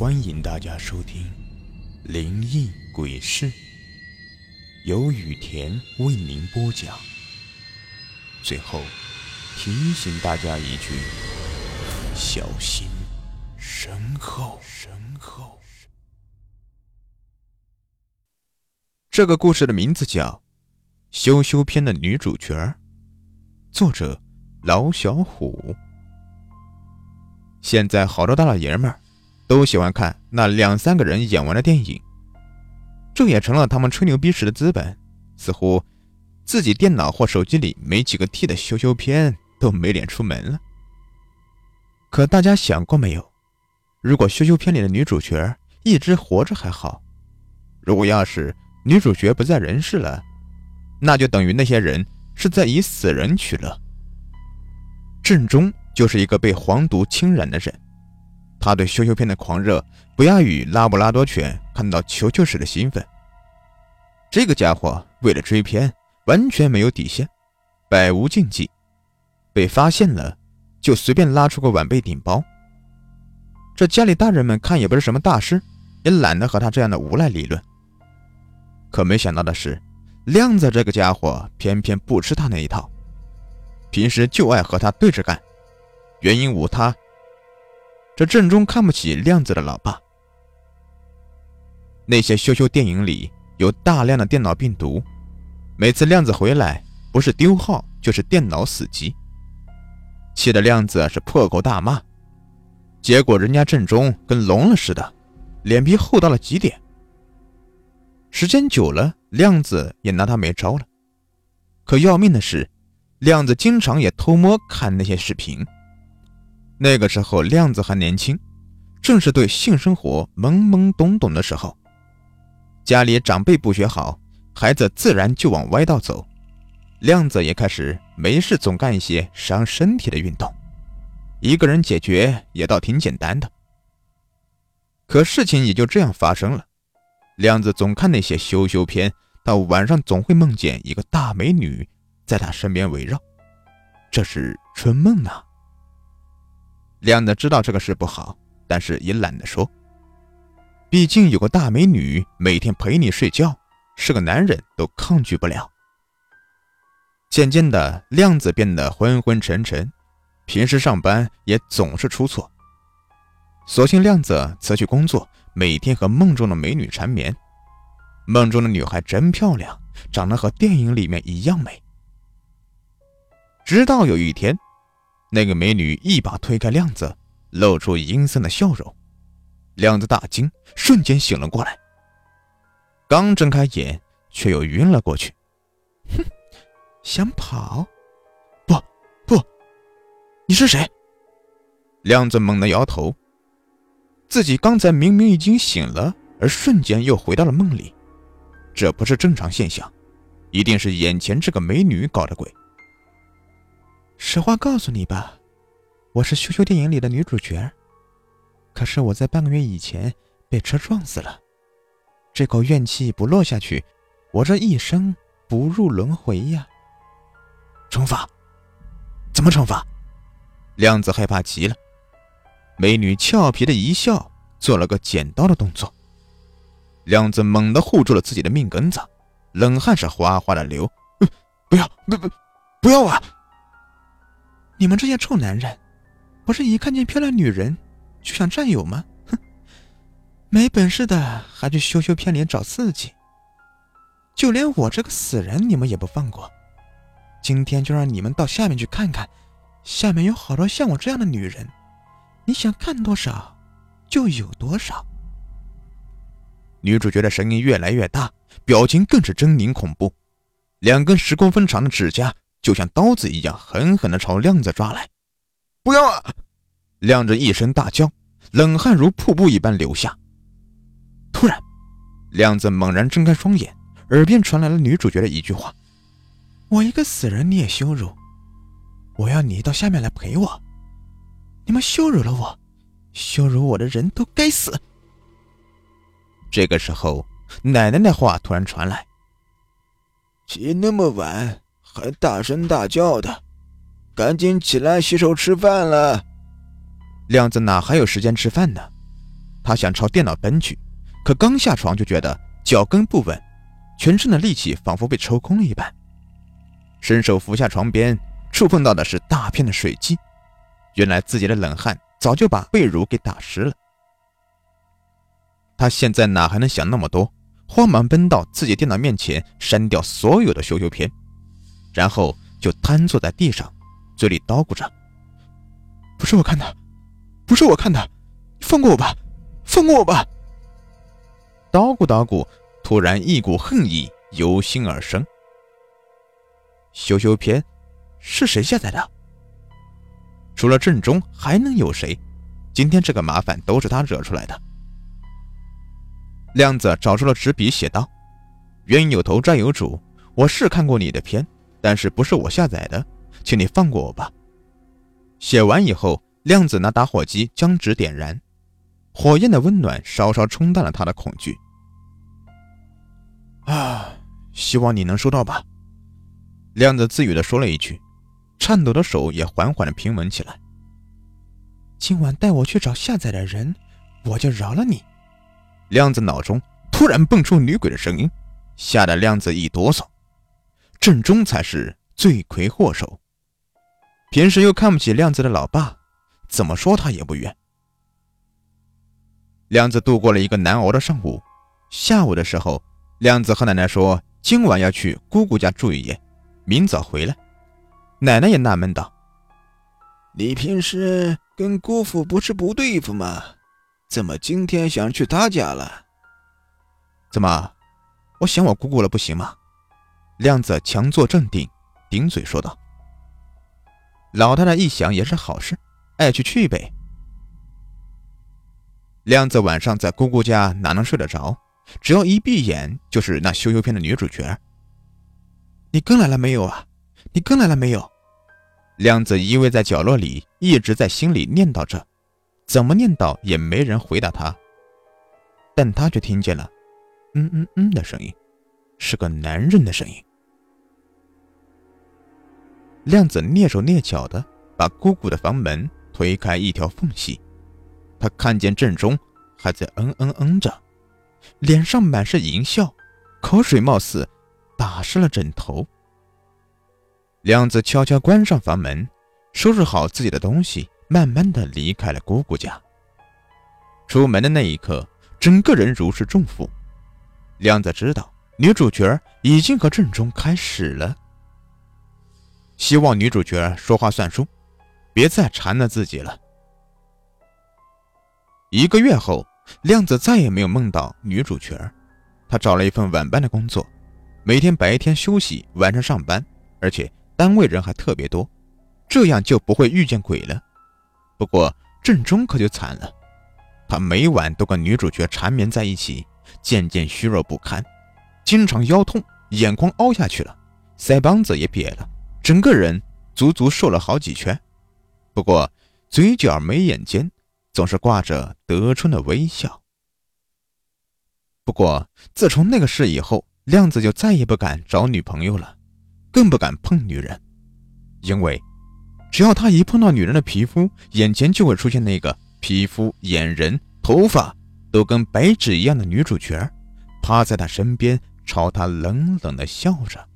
欢迎大家收听《灵异鬼事》，由雨田为您播讲。最后提醒大家一句：小心身后。身后。这个故事的名字叫《羞羞篇》的女主角，作者老小虎。现在好多大老爷们儿。都喜欢看那两三个人演完的电影，这也成了他们吹牛逼时的资本。似乎自己电脑或手机里没几个 T 的羞羞片都没脸出门了。可大家想过没有？如果羞羞片里的女主角一直活着还好，如果要是女主角不在人世了，那就等于那些人是在以死人取乐。郑中就是一个被黄毒侵染的人。他对羞羞片的狂热不亚于拉布拉多犬看到球球时的兴奋。这个家伙为了追片，完全没有底线，百无禁忌。被发现了，就随便拉出个晚辈顶包。这家里大人们看也不是什么大事，也懒得和他这样的无赖理论。可没想到的是，亮子这个家伙偏偏不吃他那一套，平时就爱和他对着干，原因无他。这正中看不起亮子的老爸。那些羞羞电影里有大量的电脑病毒，每次亮子回来，不是丢号就是电脑死机，气得亮子是破口大骂。结果人家正中跟聋了似的，脸皮厚到了极点。时间久了，亮子也拿他没招了。可要命的是，亮子经常也偷摸看那些视频。那个时候，亮子还年轻，正是对性生活懵懵懂懂的时候。家里长辈不学好，孩子自然就往歪道走。亮子也开始没事总干一些伤身体的运动，一个人解决也倒挺简单的。可事情也就这样发生了。亮子总看那些羞羞片，到晚上总会梦见一个大美女在他身边围绕，这是春梦呢。亮子知道这个事不好，但是也懒得说。毕竟有个大美女每天陪你睡觉，是个男人都抗拒不了。渐渐的，亮子变得昏昏沉沉，平时上班也总是出错。索性亮子辞去工作，每天和梦中的美女缠绵。梦中的女孩真漂亮，长得和电影里面一样美。直到有一天。那个美女一把推开亮子，露出阴森的笑容。亮子大惊，瞬间醒了过来。刚睁开眼，却又晕了过去。哼，想跑？不，不，你是谁？亮子猛地摇头，自己刚才明明已经醒了，而瞬间又回到了梦里，这不是正常现象，一定是眼前这个美女搞的鬼。实话告诉你吧，我是羞羞电影里的女主角，可是我在半个月以前被车撞死了，这口怨气不落下去，我这一生不入轮回呀。惩罚？怎么惩罚？亮子害怕极了。美女俏皮的一笑，做了个剪刀的动作。亮子猛地护住了自己的命根子，冷汗是哗哗的流。不要，不不，不要啊！你们这些臭男人，不是一看见漂亮女人就想占有吗？哼，没本事的还去羞羞片脸找刺激。就连我这个死人你们也不放过。今天就让你们到下面去看看，下面有好多像我这样的女人，你想看多少就有多少。女主角的声音越来越大，表情更是狰狞恐怖，两根十公分长的指甲。就像刀子一样，狠狠地朝亮子抓来！不要啊！亮子一声大叫，冷汗如瀑布一般流下。突然，亮子猛然睁开双眼，耳边传来了女主角的一句话：“我一个死人你也羞辱，我要你到下面来陪我。你们羞辱了我，羞辱我的人都该死。”这个时候，奶奶的话突然传来：“起那么晚。”还大声大叫的，赶紧起来洗手吃饭了。亮子哪还有时间吃饭呢？他想朝电脑奔去，可刚下床就觉得脚跟不稳，全身的力气仿佛被抽空了一般。伸手扶下床边，触碰到的是大片的水迹，原来自己的冷汗早就把被褥给打湿了。他现在哪还能想那么多？慌忙奔到自己电脑面前，删掉所有的羞羞片，然后就瘫坐在地上，嘴里叨咕着：“不是我看的，不是我看的，放过我吧，放过我吧！”叨咕叨咕，突然一股恨意由心而生。羞羞片是谁下载的？除了正中，还能有谁？今天这个麻烦都是他惹出来的。亮子找出了纸笔，写道：“冤有头，债有主。我是看过你的片，但是不是我下载的，请你放过我吧。”写完以后，亮子拿打火机将纸点燃，火焰的温暖稍稍冲淡了他的恐惧。啊，希望你能收到吧。亮子自语的说了一句，颤抖的手也缓缓的平稳起来。今晚带我去找下载的人，我就饶了你。亮子脑中突然蹦出女鬼的声音，吓得亮子一哆嗦。正中才是罪魁祸首，平时又看不起亮子的老爸，怎么说他也不冤。亮子度过了一个难熬的上午。下午的时候，亮子和奶奶说今晚要去姑姑家住一夜，明早回来。奶奶也纳闷道：“你平时跟姑父不是不对付吗？”怎么今天想去他家了？怎么，我想我姑姑了不行吗？亮子强作镇定，顶嘴说道：“老太太一想也是好事，爱去去呗。”亮子晚上在姑姑家哪能睡得着？只要一闭眼就是那羞羞片的女主角。你跟来了没有啊？你跟来了没有？亮子依偎在角落里，一直在心里念叨着。怎么念叨也没人回答他，但他却听见了“嗯嗯嗯”的声音，是个男人的声音。亮子蹑手蹑脚的把姑姑的房门推开一条缝隙，他看见郑中还在嗯嗯嗯着，脸上满是淫笑，口水貌似打湿了枕头。亮子悄悄关上房门，收拾好自己的东西。慢慢的离开了姑姑家。出门的那一刻，整个人如释重负。亮子知道女主角已经和郑中开始了，希望女主角说话算数，别再缠着自己了。一个月后，亮子再也没有梦到女主角。他找了一份晚班的工作，每天白天休息，晚上上班，而且单位人还特别多，这样就不会遇见鬼了。不过郑中可就惨了，他每晚都跟女主角缠绵在一起，渐渐虚弱不堪，经常腰痛，眼眶凹下去了，腮帮子也瘪了，整个人足足瘦了好几圈。不过嘴角眉眼间总是挂着得春的微笑。不过自从那个事以后，亮子就再也不敢找女朋友了，更不敢碰女人，因为。只要他一碰到女人的皮肤，眼前就会出现那个皮肤、眼仁、头发都跟白纸一样的女主角，趴在他身边，朝他冷冷的笑着。